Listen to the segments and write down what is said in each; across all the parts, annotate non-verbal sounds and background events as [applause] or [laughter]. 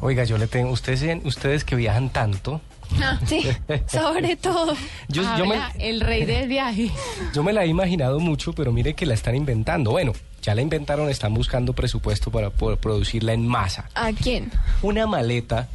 Oiga, yo le tengo, ustedes, ustedes que viajan tanto, Ah, sí, [laughs] sobre todo. Yo- yo me- Habla el rey del viaje. yo me la he imaginado mucho, pero mire que la están inventando. Bueno, ya la inventaron, están buscando presupuesto para poder producirla en masa. ¿A quién? Una maleta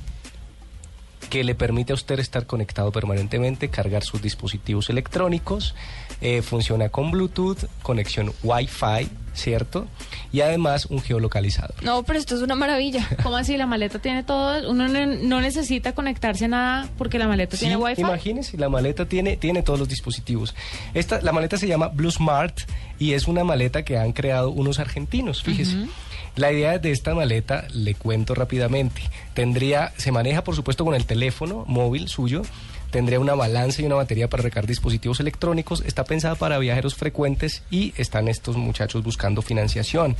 que le permite a usted estar conectado permanentemente, cargar sus dispositivos electrónicos, eh, funciona con Bluetooth, conexión Wi-Fi, ¿cierto? Y además un geolocalizador. No, pero esto es una maravilla. [laughs] ¿Cómo así? La maleta tiene todo. Uno no, no necesita conectarse a nada porque la maleta Sí, tiene wifi. Imagínese, la maleta tiene, tiene todos los dispositivos. Esta, la maleta se llama Blue Smart y es una maleta que han creado unos argentinos, fíjese. La idea de esta maleta, le cuento rápidamente, tendría, se maneja por supuesto con el teléfono móvil suyo, tendría una balanza y una batería para recargar dispositivos electrónicos, está pensada para viajeros frecuentes y están estos muchachos buscando financiación.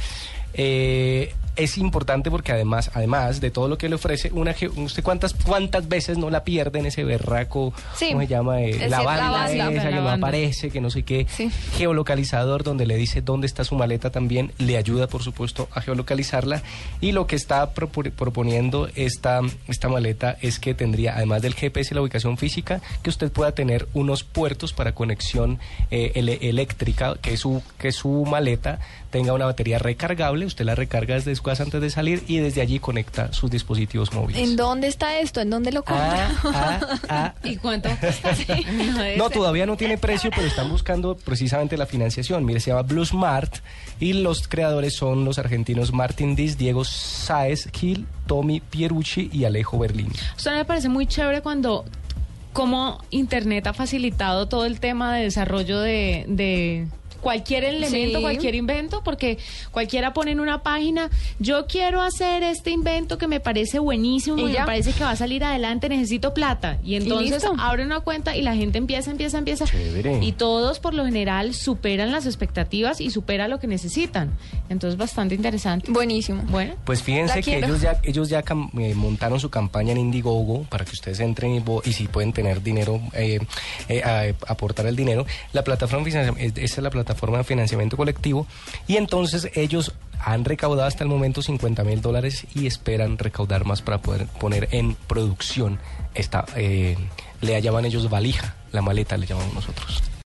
Eh, es importante porque además, además de todo lo que le ofrece, una usted cuántas cuántas veces no la pierde en ese berraco, Sí. ¿cómo se llama? Eh, la la banda banda, esa la que no banda. aparece, que no sé qué. Sí. Geolocalizador donde le dice dónde está su maleta también, le ayuda por supuesto a geolocalizarla. Y lo que está propo- proponiendo esta, esta maleta es que tendría, además del GPS y la ubicación física, que usted pueda tener unos puertos para conexión eh, ele- eléctrica, que su, que su maleta tenga una batería recargable, usted la recarga desde su casa antes de salir y desde allí conecta sus dispositivos móviles. ¿En dónde está esto? ¿En dónde lo compra? Ah, ah, ah. [laughs] ¿Y cuánto cuesta? [laughs] No, todavía no tiene precio, pero están buscando precisamente la financiación. Mire, se llama Blue Smart y los creadores son los argentinos Martin Diz, Diego Saez Gil, Tommy Pierucci y Alejo Berlín. Esto me parece muy chévere cuando como Internet ha facilitado todo el tema de desarrollo de, de cualquier elemento, Sí. cualquier invento, porque cualquiera pone en una página, yo quiero hacer este invento que me parece buenísimo Y y, me parece que va a salir adelante, necesito plata. Y entonces listo. abre una cuenta y la gente empieza, empieza, empieza. Chévere. Y todos por lo general superan las expectativas y superan lo que necesitan. Entonces bastante interesante. Buenísimo. Bueno. Pues fíjense que ellos ya, ellos ya eh, montaron su campaña en Indiegogo para que ustedes entren y, y si pueden tener dinero, eh, eh, a- aportar el dinero. La plataforma de financia- es- la plataforma de financiamiento colectivo y entonces ellos han recaudado hasta el momento 50 mil dólares y esperan recaudar más para poder poner en producción esta, eh, le llaman ellos valija, la maleta le llamamos nosotros.